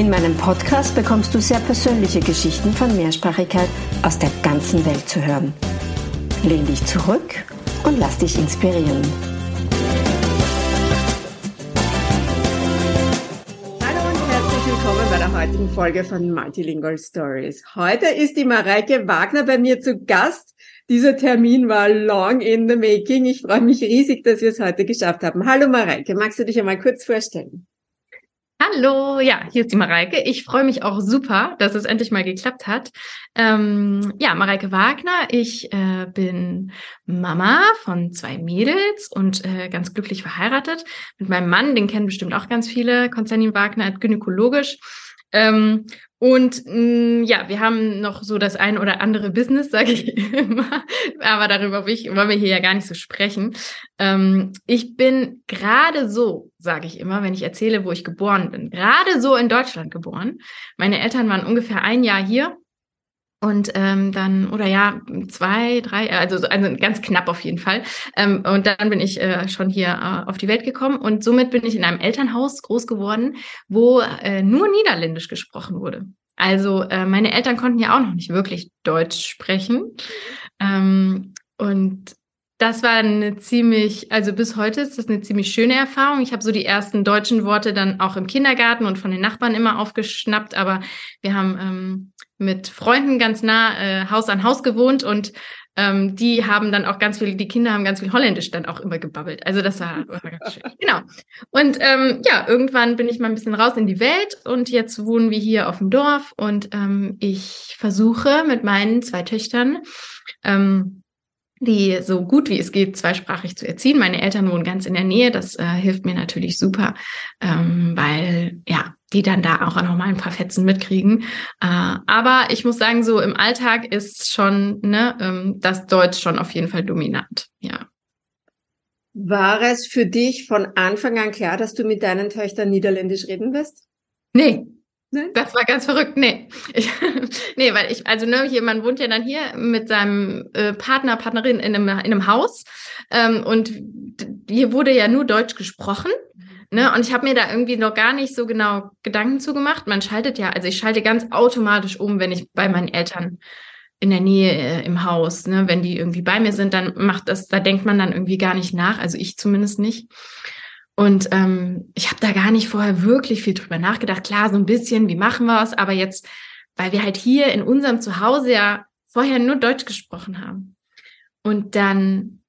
In meinem Podcast bekommst du sehr persönliche Geschichten von Mehrsprachigkeit aus der ganzen Welt zu hören. Lehn dich zurück und lass dich inspirieren. Hallo und herzlich willkommen bei der heutigen Folge von Multilingual Stories. Heute ist die Mareike Wagner bei mir zu Gast. Dieser Termin war long in the making. Ich freue mich riesig, dass wir es heute geschafft haben. Hallo Mareike, magst du dich einmal kurz vorstellen? Hallo, ja, hier ist die Mareike. Ich freue mich auch super, dass es endlich mal geklappt hat. Ähm, ja, Mareike Wagner. Ich äh, bin Mama von zwei Mädels und äh, ganz glücklich verheiratet mit meinem Mann. Den kennen bestimmt auch ganz viele. Konstantin Wagner, gynäkologisch. Ähm, und mh, mm, ja, wir haben noch so das ein oder andere Business, sage ich immer. Aber darüber wollen wir hier ja gar nicht so sprechen. Ähm, ich bin gerade so, sage ich immer, wenn ich erzähle, wo ich geboren bin, gerade so in Deutschland geboren. Meine Eltern waren ungefähr ein Jahr hier und ähm, dann, oder ja, zwei, drei, also, also ganz knapp auf jeden Fall. Ähm, und dann bin ich äh, schon hier äh, auf die Welt gekommen. Und somit bin ich in einem Elternhaus groß geworden, wo äh, nur Niederländisch gesprochen wurde. Also äh, meine Eltern konnten ja auch noch nicht wirklich Deutsch sprechen. Ähm, und das war eine ziemlich, also bis heute ist das eine ziemlich schöne Erfahrung. Ich habe so die ersten deutschen Worte dann auch im Kindergarten und von den Nachbarn immer aufgeschnappt, aber wir haben ähm, mit Freunden ganz nah äh, Haus an Haus gewohnt und ähm, die haben dann auch ganz viel, die Kinder haben ganz viel Holländisch dann auch immer gebabbelt. Also das war, war ganz schön. Genau. Und ähm, ja, irgendwann bin ich mal ein bisschen raus in die Welt und jetzt wohnen wir hier auf dem Dorf und ähm, ich versuche mit meinen zwei Töchtern ähm, die so gut wie es geht zweisprachig zu erziehen. Meine Eltern wohnen ganz in der Nähe. Das äh, hilft mir natürlich super, ähm, weil ja die dann da auch noch mal ein paar Fetzen mitkriegen. Äh, aber ich muss sagen, so im Alltag ist schon ne, ähm, das Deutsch schon auf jeden Fall dominant. Ja. War es für dich von Anfang an klar, dass du mit deinen Töchtern Niederländisch reden wirst? Nee, Nein? Das war ganz verrückt. Nee. Ich, nee, weil ich, also ne, hier, man wohnt ja dann hier mit seinem äh, Partner, Partnerin in einem, in einem Haus. Ähm, und hier wurde ja nur Deutsch gesprochen. Ne? Und ich habe mir da irgendwie noch gar nicht so genau Gedanken zugemacht. Man schaltet ja, also ich schalte ganz automatisch um, wenn ich bei meinen Eltern in der Nähe äh, im Haus, ne, wenn die irgendwie bei mir sind, dann macht das, da denkt man dann irgendwie gar nicht nach, also ich zumindest nicht. Und ähm, ich habe da gar nicht vorher wirklich viel drüber nachgedacht. Klar, so ein bisschen, wie machen wir es? Aber jetzt, weil wir halt hier in unserem Zuhause ja vorher nur Deutsch gesprochen haben. Und dann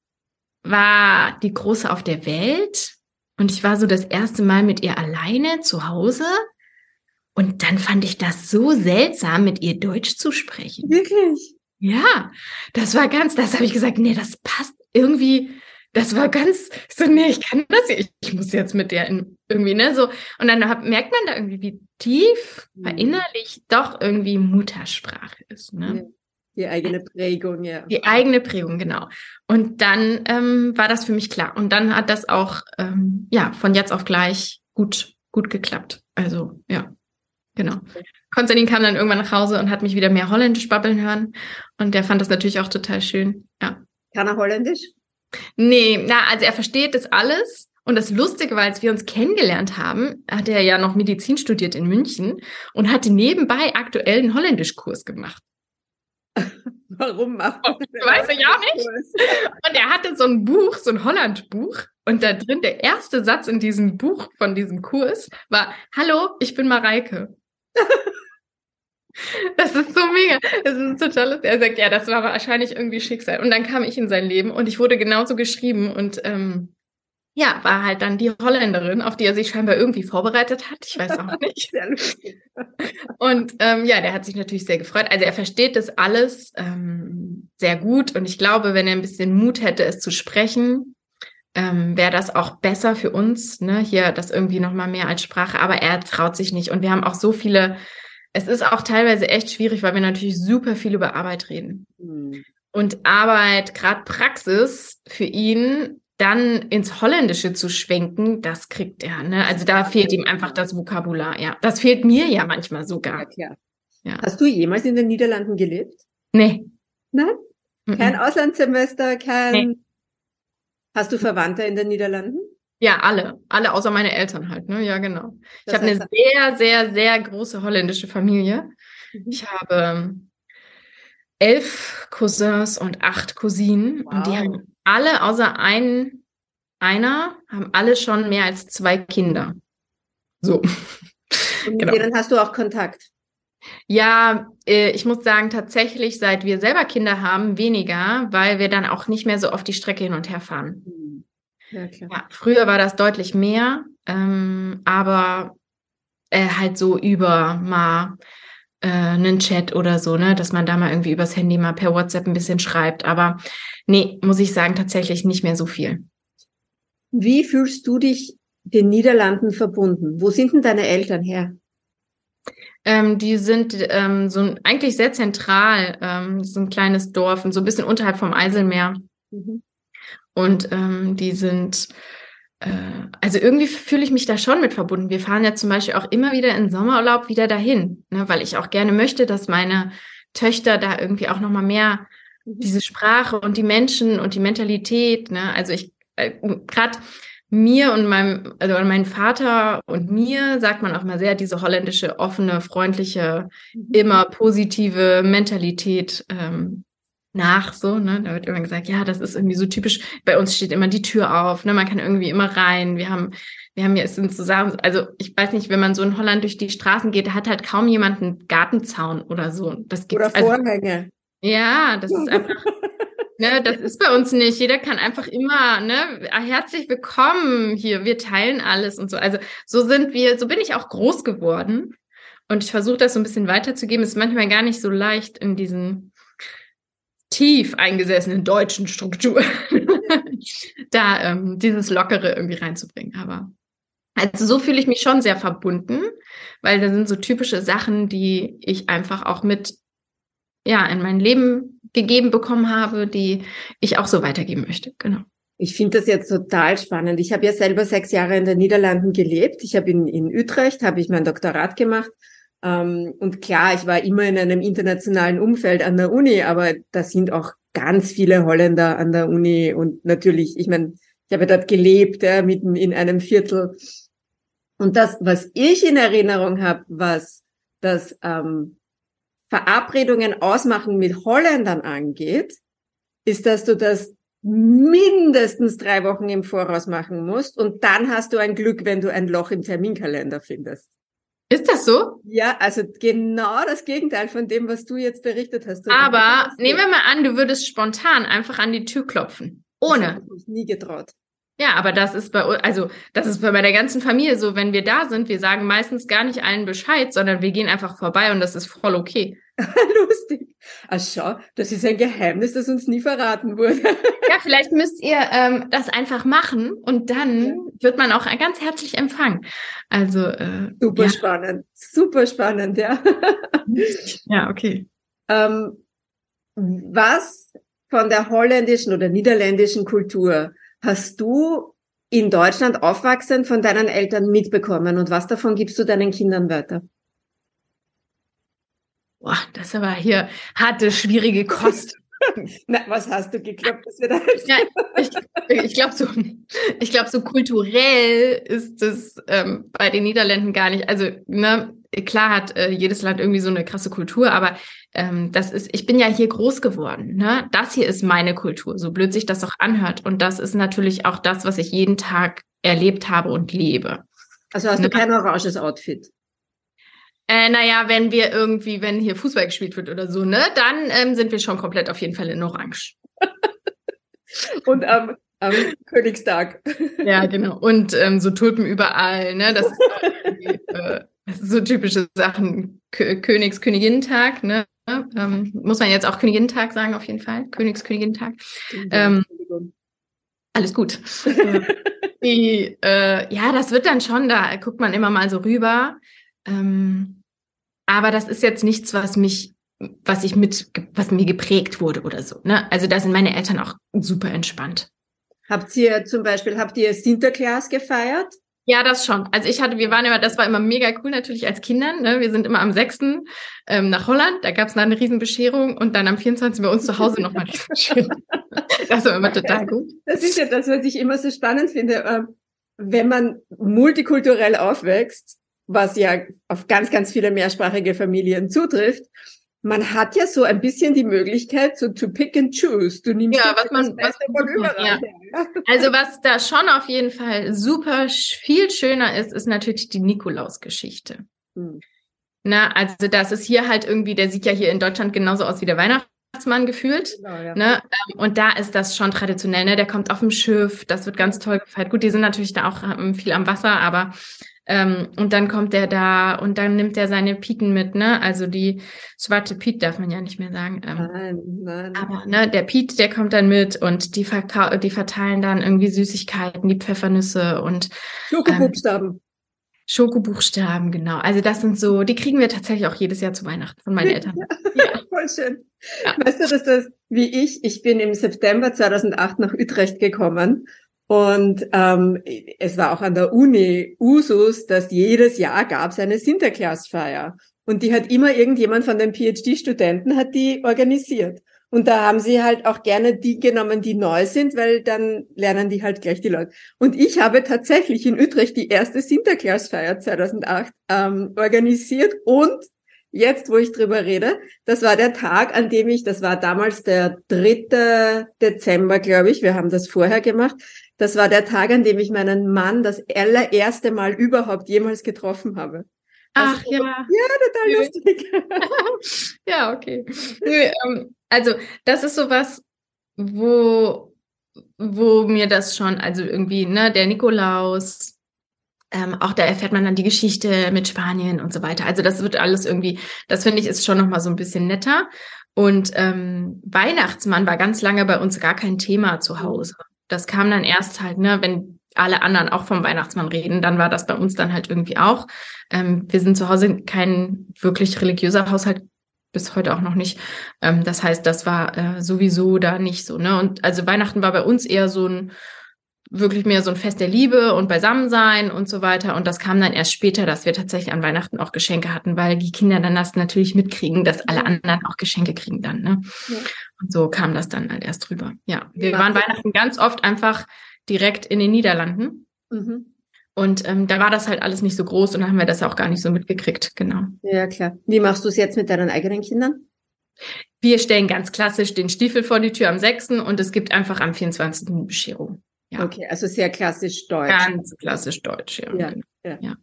war die Große auf der Welt und ich war so das erste Mal mit ihr alleine zu Hause. Und dann fand ich das so seltsam, mit ihr Deutsch zu sprechen. Wirklich? Ja, das war ganz, das habe ich gesagt, nee, das passt irgendwie das war ganz so, nee, ich kann das nicht. Ich muss jetzt mit der in, irgendwie, ne, so. Und dann hab, merkt man da irgendwie, wie tief mhm. verinnerlich doch irgendwie Muttersprache ist, ne? Die eigene Prägung, ja. Die eigene Prägung, genau. Und dann ähm, war das für mich klar. Und dann hat das auch, ähm, ja, von jetzt auf gleich gut, gut geklappt. Also, ja, genau. Konstantin kam dann irgendwann nach Hause und hat mich wieder mehr Holländisch babbeln hören. Und der fand das natürlich auch total schön, ja. Kann er Holländisch? Nee, na, also er versteht das alles. Und das Lustige war, als wir uns kennengelernt haben, hat er ja noch Medizin studiert in München und hatte nebenbei aktuell einen Holländischkurs gemacht. Warum macht oh, Weiß ich auch nicht. Und er hatte so ein Buch, so ein Hollandbuch. Und da drin, der erste Satz in diesem Buch von diesem Kurs war, Hallo, ich bin Mareike. Das ist so mega. Das ist total lustig. Er sagt, ja, das war wahrscheinlich irgendwie Schicksal. Und dann kam ich in sein Leben und ich wurde genauso geschrieben und ähm, ja, war halt dann die Holländerin, auf die er sich scheinbar irgendwie vorbereitet hat. Ich weiß auch nicht. Sehr lustig. Und ähm, ja, der hat sich natürlich sehr gefreut. Also er versteht das alles ähm, sehr gut und ich glaube, wenn er ein bisschen Mut hätte, es zu sprechen, ähm, wäre das auch besser für uns, ne, hier das irgendwie nochmal mehr als Sprache, aber er traut sich nicht. Und wir haben auch so viele, es ist auch teilweise echt schwierig, weil wir natürlich super viel über Arbeit reden. Mhm. Und Arbeit, gerade Praxis für ihn, dann ins Holländische zu schwenken, das kriegt er. Ne? Also da fehlt ihm einfach das Vokabular. Ja, das fehlt mir ja manchmal sogar. Ja, ja. Hast du jemals in den Niederlanden gelebt? Nee. Nein? Kein Auslandssemester, kein. Nee. Hast du Verwandte in den Niederlanden? Ja, alle. Alle außer meine Eltern halt, ne? Ja, genau. Das ich habe eine sehr, sehr, sehr große holländische Familie. Mhm. Ich habe elf Cousins und acht Cousinen. Wow. Und die haben alle, außer ein, einer, haben alle schon mehr als zwei Kinder. So. Und mit genau. denen hast du auch Kontakt? Ja, äh, ich muss sagen, tatsächlich, seit wir selber Kinder haben, weniger, weil wir dann auch nicht mehr so oft die Strecke hin und her fahren. Hm. Ja, klar. Ja, früher war das deutlich mehr, ähm, aber äh, halt so über mal äh, einen Chat oder so, ne, dass man da mal irgendwie übers Handy mal per WhatsApp ein bisschen schreibt. Aber nee, muss ich sagen, tatsächlich nicht mehr so viel. Wie fühlst du dich den Niederlanden verbunden? Wo sind denn deine Eltern her? Ähm, die sind ähm, so eigentlich sehr zentral, ähm, so ein kleines Dorf und so ein bisschen unterhalb vom Eiselmeer. Mhm. Und ähm, die sind, äh, also irgendwie fühle ich mich da schon mit verbunden. Wir fahren ja zum Beispiel auch immer wieder in Sommerurlaub wieder dahin, ne, weil ich auch gerne möchte, dass meine Töchter da irgendwie auch nochmal mehr mhm. diese Sprache und die Menschen und die Mentalität, ne, also ich äh, gerade mir und meinem, also meinem Vater und mir sagt man auch mal sehr diese holländische, offene, freundliche, mhm. immer positive Mentalität ähm, nach, so, ne? Da wird immer gesagt, ja, das ist irgendwie so typisch. Bei uns steht immer die Tür auf, ne? Man kann irgendwie immer rein. Wir haben, wir haben ja, es sind zusammen, also ich weiß nicht, wenn man so in Holland durch die Straßen geht, da hat halt kaum jemand einen Gartenzaun oder so. Das gibt's, oder Vorhänge. Also, ja, das ist einfach. Ne, das ist bei uns nicht. Jeder kann einfach immer, ne, herzlich willkommen hier, wir teilen alles und so. Also so sind wir, so bin ich auch groß geworden. Und ich versuche das so ein bisschen weiterzugeben. Ist manchmal gar nicht so leicht in diesen tief eingesessenen deutschen Strukturen, da ähm, dieses Lockere irgendwie reinzubringen. Aber also so fühle ich mich schon sehr verbunden, weil da sind so typische Sachen, die ich einfach auch mit ja in mein Leben gegeben bekommen habe, die ich auch so weitergeben möchte. Genau. Ich finde das jetzt total spannend. Ich habe ja selber sechs Jahre in den Niederlanden gelebt. Ich habe in, in Utrecht, habe ich mein Doktorat gemacht. Ähm, und klar, ich war immer in einem internationalen Umfeld an der Uni, aber da sind auch ganz viele Holländer an der Uni. Und natürlich, ich meine, ich habe dort gelebt, ja, mitten in einem Viertel. Und das, was ich in Erinnerung habe, was das ähm, Verabredungen ausmachen mit Holländern angeht, ist, dass du das mindestens drei Wochen im Voraus machen musst und dann hast du ein Glück, wenn du ein Loch im Terminkalender findest. Ist das so? Ja, also genau das Gegenteil von dem, was du jetzt berichtet hast. Aber nehmen wir mal an, du würdest spontan einfach an die Tür klopfen. Ohne. Das ich mich nie getraut. Ja, aber das ist bei also das ist bei der ganzen Familie so, wenn wir da sind, wir sagen meistens gar nicht allen Bescheid, sondern wir gehen einfach vorbei und das ist voll okay. Lustig. Ach schau, das ist ein Geheimnis, das uns nie verraten wurde. ja, vielleicht müsst ihr ähm, das einfach machen und dann ja. wird man auch ganz herzlich empfangen. Also äh, super ja. spannend, super spannend, ja. ja, okay. Ähm, was von der holländischen oder niederländischen Kultur hast du in Deutschland aufwachsend von deinen Eltern mitbekommen und was davon gibst du deinen Kindern weiter? Boah, das aber hier harte, schwierige Kost. Na, was hast du geglaubt, dass wir da jetzt ja, Ich, ich glaube, so, ich glaub, so kulturell ist es ähm, bei den Niederländern gar nicht. Also, ne, klar hat äh, jedes Land irgendwie so eine krasse Kultur, aber ähm, das ist, ich bin ja hier groß geworden. Ne? Das hier ist meine Kultur, so blöd sich das auch anhört. Und das ist natürlich auch das, was ich jeden Tag erlebt habe und lebe. Also hast du ne? kein oranges Outfit? Äh, naja, wenn wir irgendwie, wenn hier Fußball gespielt wird oder so, ne, dann ähm, sind wir schon komplett auf jeden Fall in Orange. Und am, am Königstag. Ja, genau. Und ähm, so Tulpen überall, ne? Das ist, äh, das ist so typische Sachen. K Königs, Königinnentag, ne? Ähm, muss man jetzt auch Königinnentag sagen, auf jeden Fall. Königs, Königinnentag. Ähm, Alles gut. Die, äh, ja, das wird dann schon, da guckt man immer mal so rüber. Ähm, aber das ist jetzt nichts, was mich, was ich mit, was mir geprägt wurde oder so. Ne? Also da sind meine Eltern auch super entspannt. Habt ihr zum Beispiel, habt ihr Sinterklaas gefeiert? Ja, das schon. Also ich hatte, wir waren immer, das war immer mega cool natürlich als Kindern. Ne? Wir sind immer am 6. Ähm, nach Holland, da gab es dann eine Riesenbescherung und dann am 24. bei uns zu Hause nochmal Riesenbescherung. das war immer total gut. Das ist ja das, was ich immer so spannend finde. Ähm, wenn man multikulturell aufwächst, was ja auf ganz, ganz viele mehrsprachige Familien zutrifft, man hat ja so ein bisschen die Möglichkeit, so to pick and choose. Du nimmst ja, was man, was man überall. Ja. Also was da schon auf jeden Fall super viel schöner ist, ist natürlich die Nikolaus-Geschichte. Hm. Na, also das ist hier halt irgendwie, der sieht ja hier in Deutschland genauso aus wie der Weihnachtsmann gefühlt. Genau, ja. ne? Ähm, und da ist das schon traditionell, ne? Der kommt auf dem Schiff, das wird ganz toll gefeiert. Gut, die sind natürlich da auch ähm, viel am Wasser, aber ähm, und dann kommt der da und dann nimmt er seine Pieten mit, ne? Also die schwarze Piet darf man ja nicht mehr sagen. Ähm, nein, nein. Aber ne, der Piet, der kommt dann mit und die, die verteilen dann irgendwie Süßigkeiten, die Pfeffernüsse und Schokobuchstaben. Ähm, Schokobuchstaben, genau. Also das sind so, die kriegen wir tatsächlich auch jedes Jahr zu Weihnachten von meinen Eltern. Ja, voll schön. Ja. Weißt du, dass das wie ich, ich bin im September 2008 nach Utrecht gekommen und ähm, es war auch an der Uni Usus, dass jedes Jahr gab es eine Sinterklaasfeier. Und die hat immer irgendjemand von den PhD-Studenten hat die organisiert. Und da haben sie halt auch gerne die genommen, die neu sind, weil dann lernen die halt gleich die Leute. Und ich habe tatsächlich in Utrecht die erste Sinterklaasfeier 2008 ähm, organisiert und jetzt, wo ich drüber rede, das war der Tag, an dem ich, das war damals der 3. Dezember, glaube ich, wir haben das vorher gemacht, das war der Tag, an dem ich meinen Mann das allererste Mal überhaupt jemals getroffen habe. Ach also, ja. Ja, total lustig. ja, okay. Ähm, also, das ist sowas, wo, wo mir das schon, also irgendwie, ne, der Nikolaus, ähm, auch da erfährt man dann die Geschichte mit Spanien und so weiter. Also das wird alles irgendwie, das finde ich ist schon nochmal so ein bisschen netter. Und ähm, Weihnachtsmann war ganz lange bei uns gar kein Thema zu Hause das kam dann erst halt, ne, wenn alle anderen auch vom Weihnachtsmann reden, dann war das bei uns dann halt irgendwie auch. Ähm, wir sind zu Hause kein wirklich religiöser Haushalt, bis heute auch noch nicht. Ähm, das heißt, das war äh, sowieso da nicht so, ne? Und also Weihnachten war bei uns eher so ein wirklich mehr so ein Fest der Liebe und Beisammensein und so weiter. Und das kam dann erst später, dass wir tatsächlich an Weihnachten auch Geschenke hatten, weil die Kinder dann das natürlich mitkriegen, dass alle anderen auch Geschenke kriegen dann. Ne? Ja. Und so kam das dann halt erst drüber. Ja, wir waren Weihnachten ganz oft einfach direkt in den Niederlanden. Mhm. Und ähm, da war das halt alles nicht so groß und dann haben wir das auch gar nicht so mitgekriegt, genau. Ja, klar. Wie machst du es jetzt mit deinen eigenen Kindern? Wir stellen ganz klassisch den Stiefel vor die Tür am 6. und es gibt einfach am 24. Bescherung. Ja. Okay, also sehr klassisch deutsch. Ganz klassisch deutsch, ja. ja, genau. ja. ja.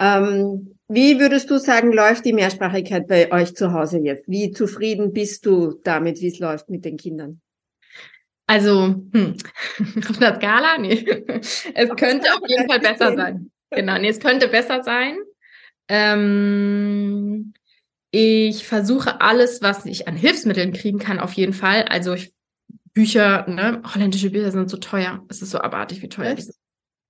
Ähm, wie würdest du sagen, läuft die Mehrsprachigkeit bei euch zu Hause jetzt? Wie zufrieden bist du damit, wie es läuft mit den Kindern? Also, hm, auf der Skala? Nee. Es könnte auf jeden Fall besser sein. Genau, nee, es könnte besser sein. Ähm, ich versuche alles, was ich an Hilfsmitteln kriegen kann, auf jeden Fall. Also ich Bücher, ne, holländische Bücher sind so teuer. Es ist so abartig, wie teuer die sind.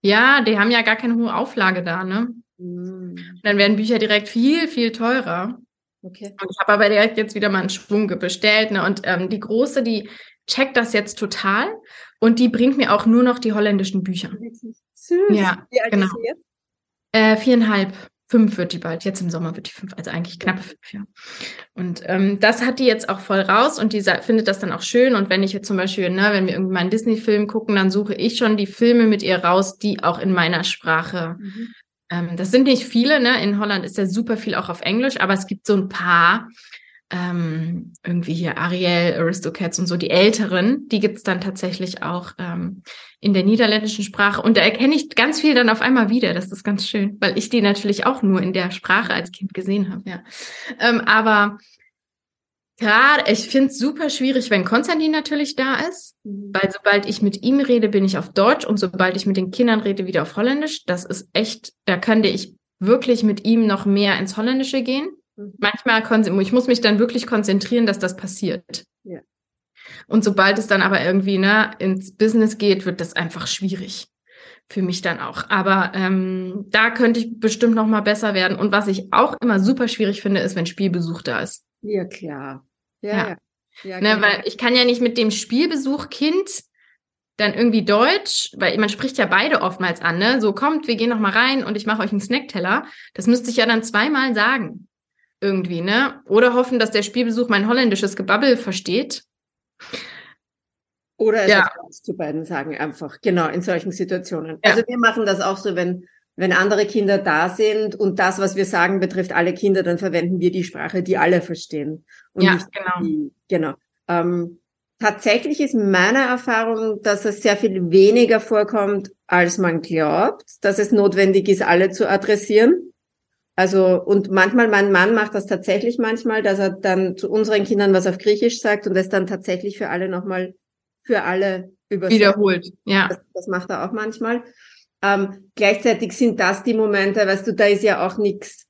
Ja, die haben ja gar keine hohe Auflage da, ne? Mhm. Dann werden Bücher direkt viel, viel teurer. Okay. Und ich habe aber direkt jetzt wieder mal einen Schwung bestellt, ne? Und ähm, die große, die checkt das jetzt total und die bringt mir auch nur noch die holländischen Bücher. Süß. Ja, Wie alt genau. Ist sie jetzt? Äh, viereinhalb fünf wird die bald. Jetzt im Sommer wird die fünf, also eigentlich knappe fünf, ja. Und ähm, das hat die jetzt auch voll raus und die findet das dann auch schön. Und wenn ich jetzt zum Beispiel, ne, wenn wir irgendwie mal einen Disney-Film gucken, dann suche ich schon die Filme mit ihr raus, die auch in meiner Sprache. Mhm. Ähm, das sind nicht viele, ne? In Holland ist ja super viel auch auf Englisch, aber es gibt so ein paar, ähm, irgendwie hier Ariel, Aristocats und so, die älteren, die gibt's dann tatsächlich auch ähm, in der niederländischen Sprache. Und da erkenne ich ganz viel dann auf einmal wieder. Das ist ganz schön, weil ich die natürlich auch nur in der Sprache als Kind gesehen habe. Ja. Ähm, aber gerade, ich finde es super schwierig, wenn Konstantin natürlich da ist, mhm. weil sobald ich mit ihm rede, bin ich auf Deutsch und sobald ich mit den Kindern rede, wieder auf Holländisch. Das ist echt, da könnte ich wirklich mit ihm noch mehr ins Holländische gehen. Mhm. Manchmal, ich muss mich dann wirklich konzentrieren, dass das passiert. Ja. Und sobald es dann aber irgendwie ne, ins Business geht, wird das einfach schwierig für mich dann auch. Aber ähm, da könnte ich bestimmt noch mal besser werden. Und was ich auch immer super schwierig finde, ist, wenn Spielbesuch da ist. Ja, klar. Ja, ja. ja ne, weil ich kann ja nicht mit dem Spielbesuch Kind dann irgendwie Deutsch, weil man spricht ja beide oftmals an, ne? So kommt, wir gehen noch mal rein und ich mache euch einen Snackteller. Das müsste ich ja dann zweimal sagen. Irgendwie, ne? Oder hoffen, dass der Spielbesuch mein holländisches Gebabbel versteht. Oder es ja. zu beiden sagen einfach, genau, in solchen Situationen. Ja. Also wir machen das auch so, wenn, wenn andere Kinder da sind und das, was wir sagen, betrifft alle Kinder, dann verwenden wir die Sprache, die alle verstehen. Und ja, genau. Die, genau. Ähm, tatsächlich ist meine Erfahrung, dass es sehr viel weniger vorkommt, als man glaubt, dass es notwendig ist, alle zu adressieren. Also, und manchmal, mein Mann macht das tatsächlich manchmal, dass er dann zu unseren Kindern was auf Griechisch sagt und es dann tatsächlich für alle nochmal, für alle übersetzt. Wiederholt, ja. Das, das macht er auch manchmal. Ähm, gleichzeitig sind das die Momente, weißt du, da ist ja auch nichts.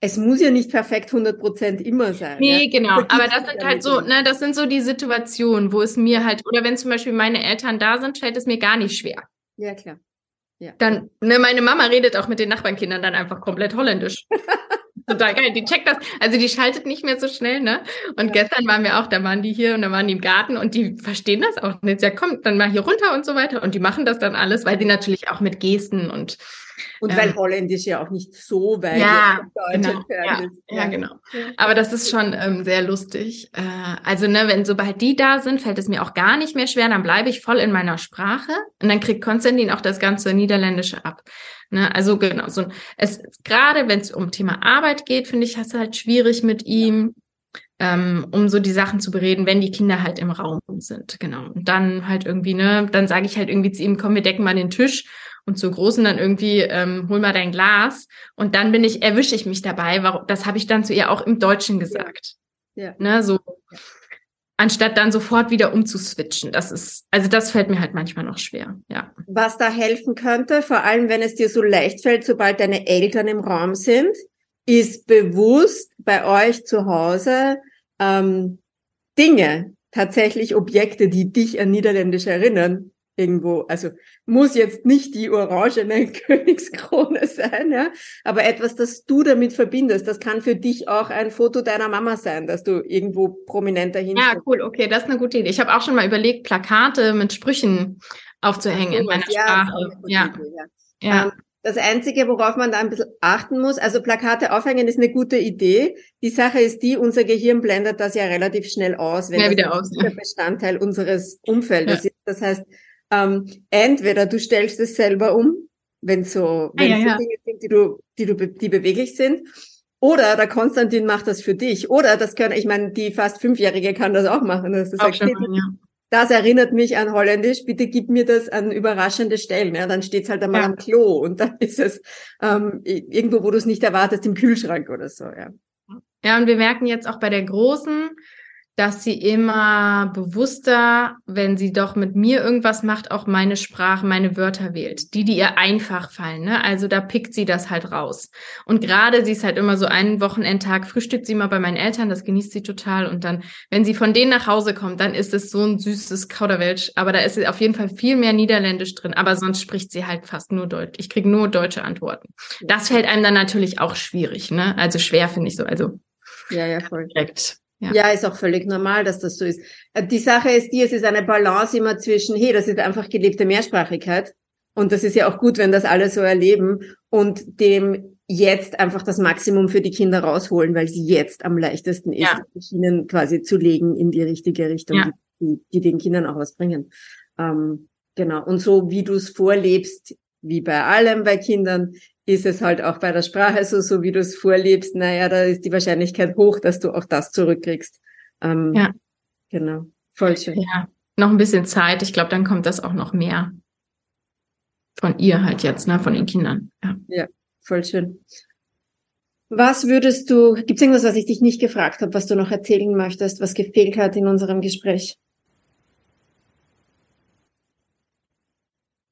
Es muss ja nicht perfekt 100 Prozent immer sein. Nee, ja? genau. Aber das sind halt so, ne, das sind so die Situationen, wo es mir halt, oder wenn zum Beispiel meine Eltern da sind, fällt es mir gar nicht schwer. Ja, klar. Ja. Dann, ne, meine Mama redet auch mit den Nachbarnkindern dann einfach komplett holländisch. Total geil. Die checkt das. Also die schaltet nicht mehr so schnell, ne? Und ja. gestern waren wir auch, da waren die hier und da waren die im Garten und die verstehen das auch nicht. Ja, komm, dann mal hier runter und so weiter. Und die machen das dann alles, weil sie natürlich auch mit Gesten und und weil ähm, Holländisch ja auch nicht so weit ja, genau, ja, ist. Ja, genau. Aber das ist schon ähm, sehr lustig. Äh, also, ne, wenn sobald die da sind, fällt es mir auch gar nicht mehr schwer. Dann bleibe ich voll in meiner Sprache und dann kriegt Konstantin auch das ganze Niederländische ab. Ne, also genau, so es gerade wenn es um Thema Arbeit geht, finde ich, hast du halt schwierig mit ihm. Ähm, um so die Sachen zu bereden, wenn die Kinder halt im Raum sind, genau. Und dann halt irgendwie, ne, dann sage ich halt irgendwie zu ihm, komm, wir decken mal den Tisch und zur Großen dann irgendwie, ähm, hol mal dein Glas. Und dann bin ich, erwische ich mich dabei. Warum, das habe ich dann zu ihr auch im Deutschen gesagt. Ja. ja. Ne, so. Anstatt dann sofort wieder umzuswitchen. Das ist, also das fällt mir halt manchmal noch schwer, ja. Was da helfen könnte, vor allem wenn es dir so leicht fällt, sobald deine Eltern im Raum sind, ist bewusst bei euch zu Hause ähm, Dinge, tatsächlich Objekte, die dich an Niederländisch erinnern, irgendwo, also muss jetzt nicht die orangene Königskrone sein, ja, aber etwas, das du damit verbindest. Das kann für dich auch ein Foto deiner Mama sein, dass du irgendwo prominenter hin. Ja, cool, okay, das ist eine gute Idee. Ich habe auch schon mal überlegt, Plakate mit Sprüchen aufzuhängen so, in meiner ja, Sprache. Ja. Idee, ja. ja. Ähm, das Einzige, worauf man da ein bisschen achten muss, also Plakate aufhängen ist eine gute Idee. Die Sache ist die, unser Gehirn blendet das ja relativ schnell aus, wenn ja, das aus, ja. Bestandteil unseres Umfeldes ist. Das heißt, ähm, entweder du stellst es selber um, wenn so, wenn ah, ja, so Dinge sind, die du, die du, die beweglich sind. Oder der Konstantin macht das für dich. Oder das können, ich meine, die fast Fünfjährige kann das auch machen. Dass du auch sagst, mal, ja. Das erinnert mich an Holländisch, bitte gib mir das an überraschende Stellen. Ja, dann steht's halt einmal ja. am Klo und dann ist es ähm, irgendwo, wo du es nicht erwartest, im Kühlschrank oder so. Ja. ja, und wir merken jetzt auch bei der Großen, dass sie immer bewusster, wenn sie doch mit mir irgendwas macht, auch meine Sprache, meine Wörter wählt, die, die ihr einfach fallen. Ne? Also da pickt sie das halt raus. Und gerade sie ist halt immer so einen Wochenendtag, frühstückt sie mal bei meinen Eltern, das genießt sie total. Und dann, wenn sie von denen nach Hause kommt, dann ist es so ein süßes Kauderwelsch. Aber da ist auf jeden Fall viel mehr Niederländisch drin. Aber sonst spricht sie halt fast nur Deutsch. Ich kriege nur deutsche Antworten. Das fällt einem dann natürlich auch schwierig. Ne? Also schwer finde ich so. Also ja, ja, voll. Direkt. Ja. ja, ist auch völlig normal, dass das so ist. Äh, die Sache ist die, es ist eine Balance immer zwischen, hey, das ist einfach gelebte Mehrsprachigkeit. Und das ist ja auch gut, wenn das alle so erleben und dem jetzt einfach das Maximum für die Kinder rausholen, weil sie jetzt am leichtesten ist, ja. ihnen quasi zu legen in die richtige Richtung, ja. die, die, den Kindern auch was bringen. Ähm, genau. Und so wie du es vorlebst, wie bei allem bei Kindern, ist es halt auch bei der Sprache so, so wie du es vorlebst, naja, da ist die Wahrscheinlichkeit hoch, dass du auch das zurückkriegst. Ähm, ja. Genau. Voll schön. Ja, noch ein bisschen Zeit. Ich glaube, dann kommt das auch noch mehr von ihr halt jetzt, ne, von den Kindern. Ja, ja voll schön. Was würdest du, gibt es irgendwas, was ich dich nicht gefragt habe, was du noch erzählen möchtest, was gefehlt hat in unserem Gespräch?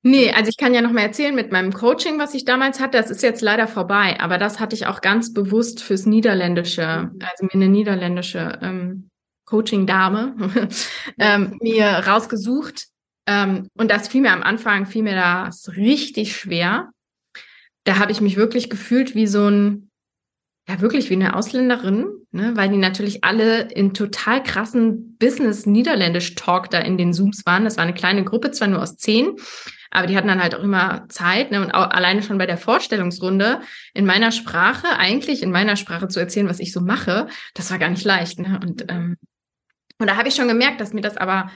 Nee, also ich kann ja noch mal erzählen mit meinem Coaching, was ich damals hatte. Das ist jetzt leider vorbei, aber das hatte ich auch ganz bewusst fürs Niederländische, also mir eine niederländische ähm, Coaching-Dame, ähm, mir rausgesucht. Ähm, und das fiel mir am Anfang, fiel mir das richtig schwer. Da habe ich mich wirklich gefühlt wie so ein, ja, wirklich wie eine Ausländerin, ne? weil die natürlich alle in total krassen Business-Niederländisch-Talk da in den Zooms waren. Das war eine kleine Gruppe, zwar nur aus zehn, aber die hatten dann halt auch immer Zeit. Ne? Und auch alleine schon bei der Vorstellungsrunde in meiner Sprache, eigentlich in meiner Sprache zu erzählen, was ich so mache, das war gar nicht leicht. Ne? Und ähm, und da habe ich schon gemerkt, dass mir das aber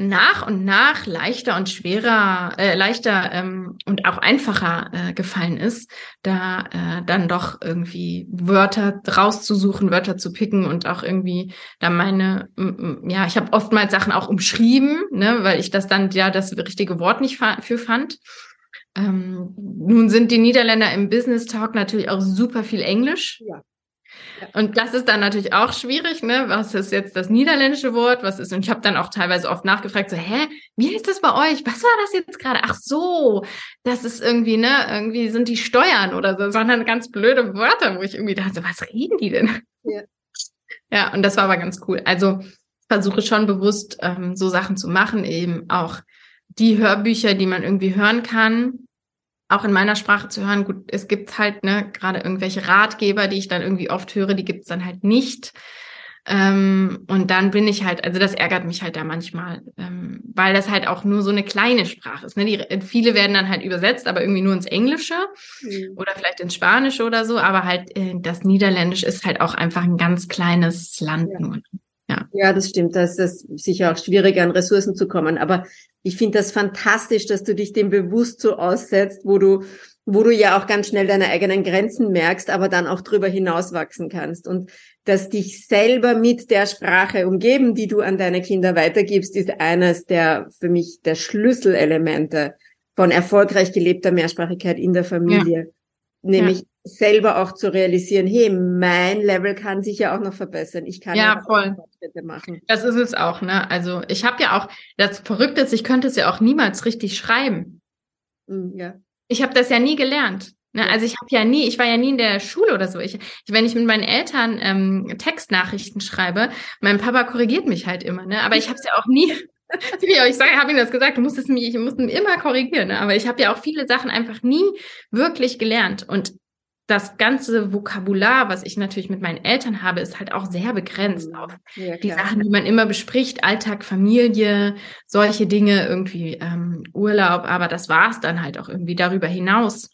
nach und nach leichter und schwerer, äh, leichter ähm, und auch einfacher äh, gefallen ist, da äh, dann doch irgendwie Wörter rauszusuchen, Wörter zu picken und auch irgendwie da meine, ja, ich habe oftmals Sachen auch umschrieben, ne, weil ich das dann ja das richtige Wort nicht für fand. Ähm, nun sind die Niederländer im Business Talk natürlich auch super viel Englisch. Ja. Und das ist dann natürlich auch schwierig, ne? Was ist jetzt das niederländische Wort? Was ist? Und ich habe dann auch teilweise oft nachgefragt, so, hä, wie ist das bei euch? Was war das jetzt gerade? Ach so, das ist irgendwie, ne, irgendwie sind die Steuern oder so. Das waren dann ganz blöde Wörter, wo ich irgendwie dachte, was reden die denn? Ja. Ja, und das war aber ganz cool. Also versuche schon bewusst ähm, so Sachen zu machen, eben auch die Hörbücher, die man irgendwie hören kann, auch in meiner Sprache zu hören. Gut, es gibt halt ne, gerade irgendwelche Ratgeber, die ich dann irgendwie oft höre, die gibt es dann halt nicht. Ähm, und dann bin ich halt, also das ärgert mich halt da manchmal, ähm, weil das halt auch nur so eine kleine Sprache ist. Ne? Die, viele werden dann halt übersetzt, aber irgendwie nur ins Englische mhm. oder vielleicht ins Spanische oder so. Aber halt äh, das Niederländisch ist halt auch einfach ein ganz kleines Land ja. nur. Ja. ja, das stimmt. Da ist es sicher auch schwieriger, an Ressourcen zu kommen. Aber ich finde das fantastisch, dass du dich dem bewusst so aussetzt, wo du, wo du ja auch ganz schnell deine eigenen Grenzen merkst, aber dann auch drüber hinaus wachsen kannst. Und dass dich selber mit der Sprache umgeben, die du an deine Kinder weitergibst, ist eines der für mich der Schlüsselelemente von erfolgreich gelebter Mehrsprachigkeit in der Familie. Ja. Nämlich ja. Selber auch zu realisieren, hey, mein Level kann sich ja auch noch verbessern. Ich kann ja, ja voll. Fortschritte machen. Das ist es auch, ne? Also ich habe ja auch, das Verrückte ist, ich könnte es ja auch niemals richtig schreiben. Mm, ja. Ich habe das ja nie gelernt. Ne? Also ich habe ja nie, ich war ja nie in der Schule oder so. Ich, wenn ich mit meinen Eltern ähm, Textnachrichten schreibe, mein Papa korrigiert mich halt immer, ne? Aber ich habe es ja auch nie, ich sage, habe ihm das gesagt, du musstest mich, ich musste immer korrigieren, ne? aber ich habe ja auch viele Sachen einfach nie wirklich gelernt und das ganze Vokabular, was ich natürlich mit meinen Eltern habe, ist halt auch sehr begrenzt auf ja, die Sachen, die man immer bespricht, Alltag, Familie, solche Dinge, irgendwie ähm, Urlaub, aber das war es dann halt auch irgendwie darüber hinaus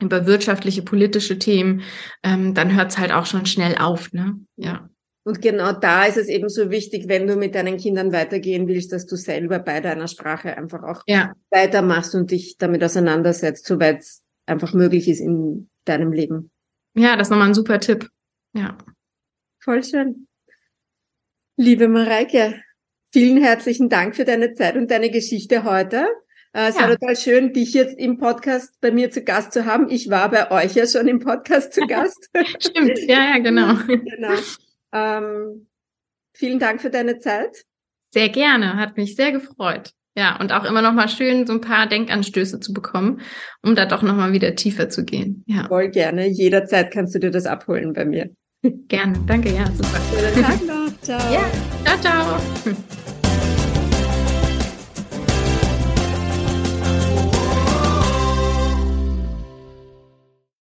über wirtschaftliche, politische Themen, ähm, dann hört es halt auch schon schnell auf, ne? Ja. Und genau da ist es eben so wichtig, wenn du mit deinen Kindern weitergehen willst, dass du selber bei deiner Sprache einfach auch ja. weitermachst und dich damit auseinandersetzt, soweit es einfach möglich ist in deinem Leben. Ja, das ist nochmal ein super Tipp. Ja. Voll schön. Liebe Mareike, vielen herzlichen Dank für deine Zeit und deine Geschichte heute. Äh, es ja. war total schön, dich jetzt im Podcast bei mir zu Gast zu haben. Ich war bei euch ja schon im Podcast zu Gast. Stimmt, ja, ja, genau. genau. Ähm, vielen Dank für deine Zeit. Sehr gerne, hat mich sehr gefreut. Ja, und auch immer noch mal schön, so ein paar Denkanstöße zu bekommen, um da doch noch mal wieder tiefer zu gehen. Ja. Voll gerne. Jederzeit kannst du dir das abholen bei mir. Gerne. Danke, ja, super. Schönen Tag noch. Ciao. Ja, ciao, ciao.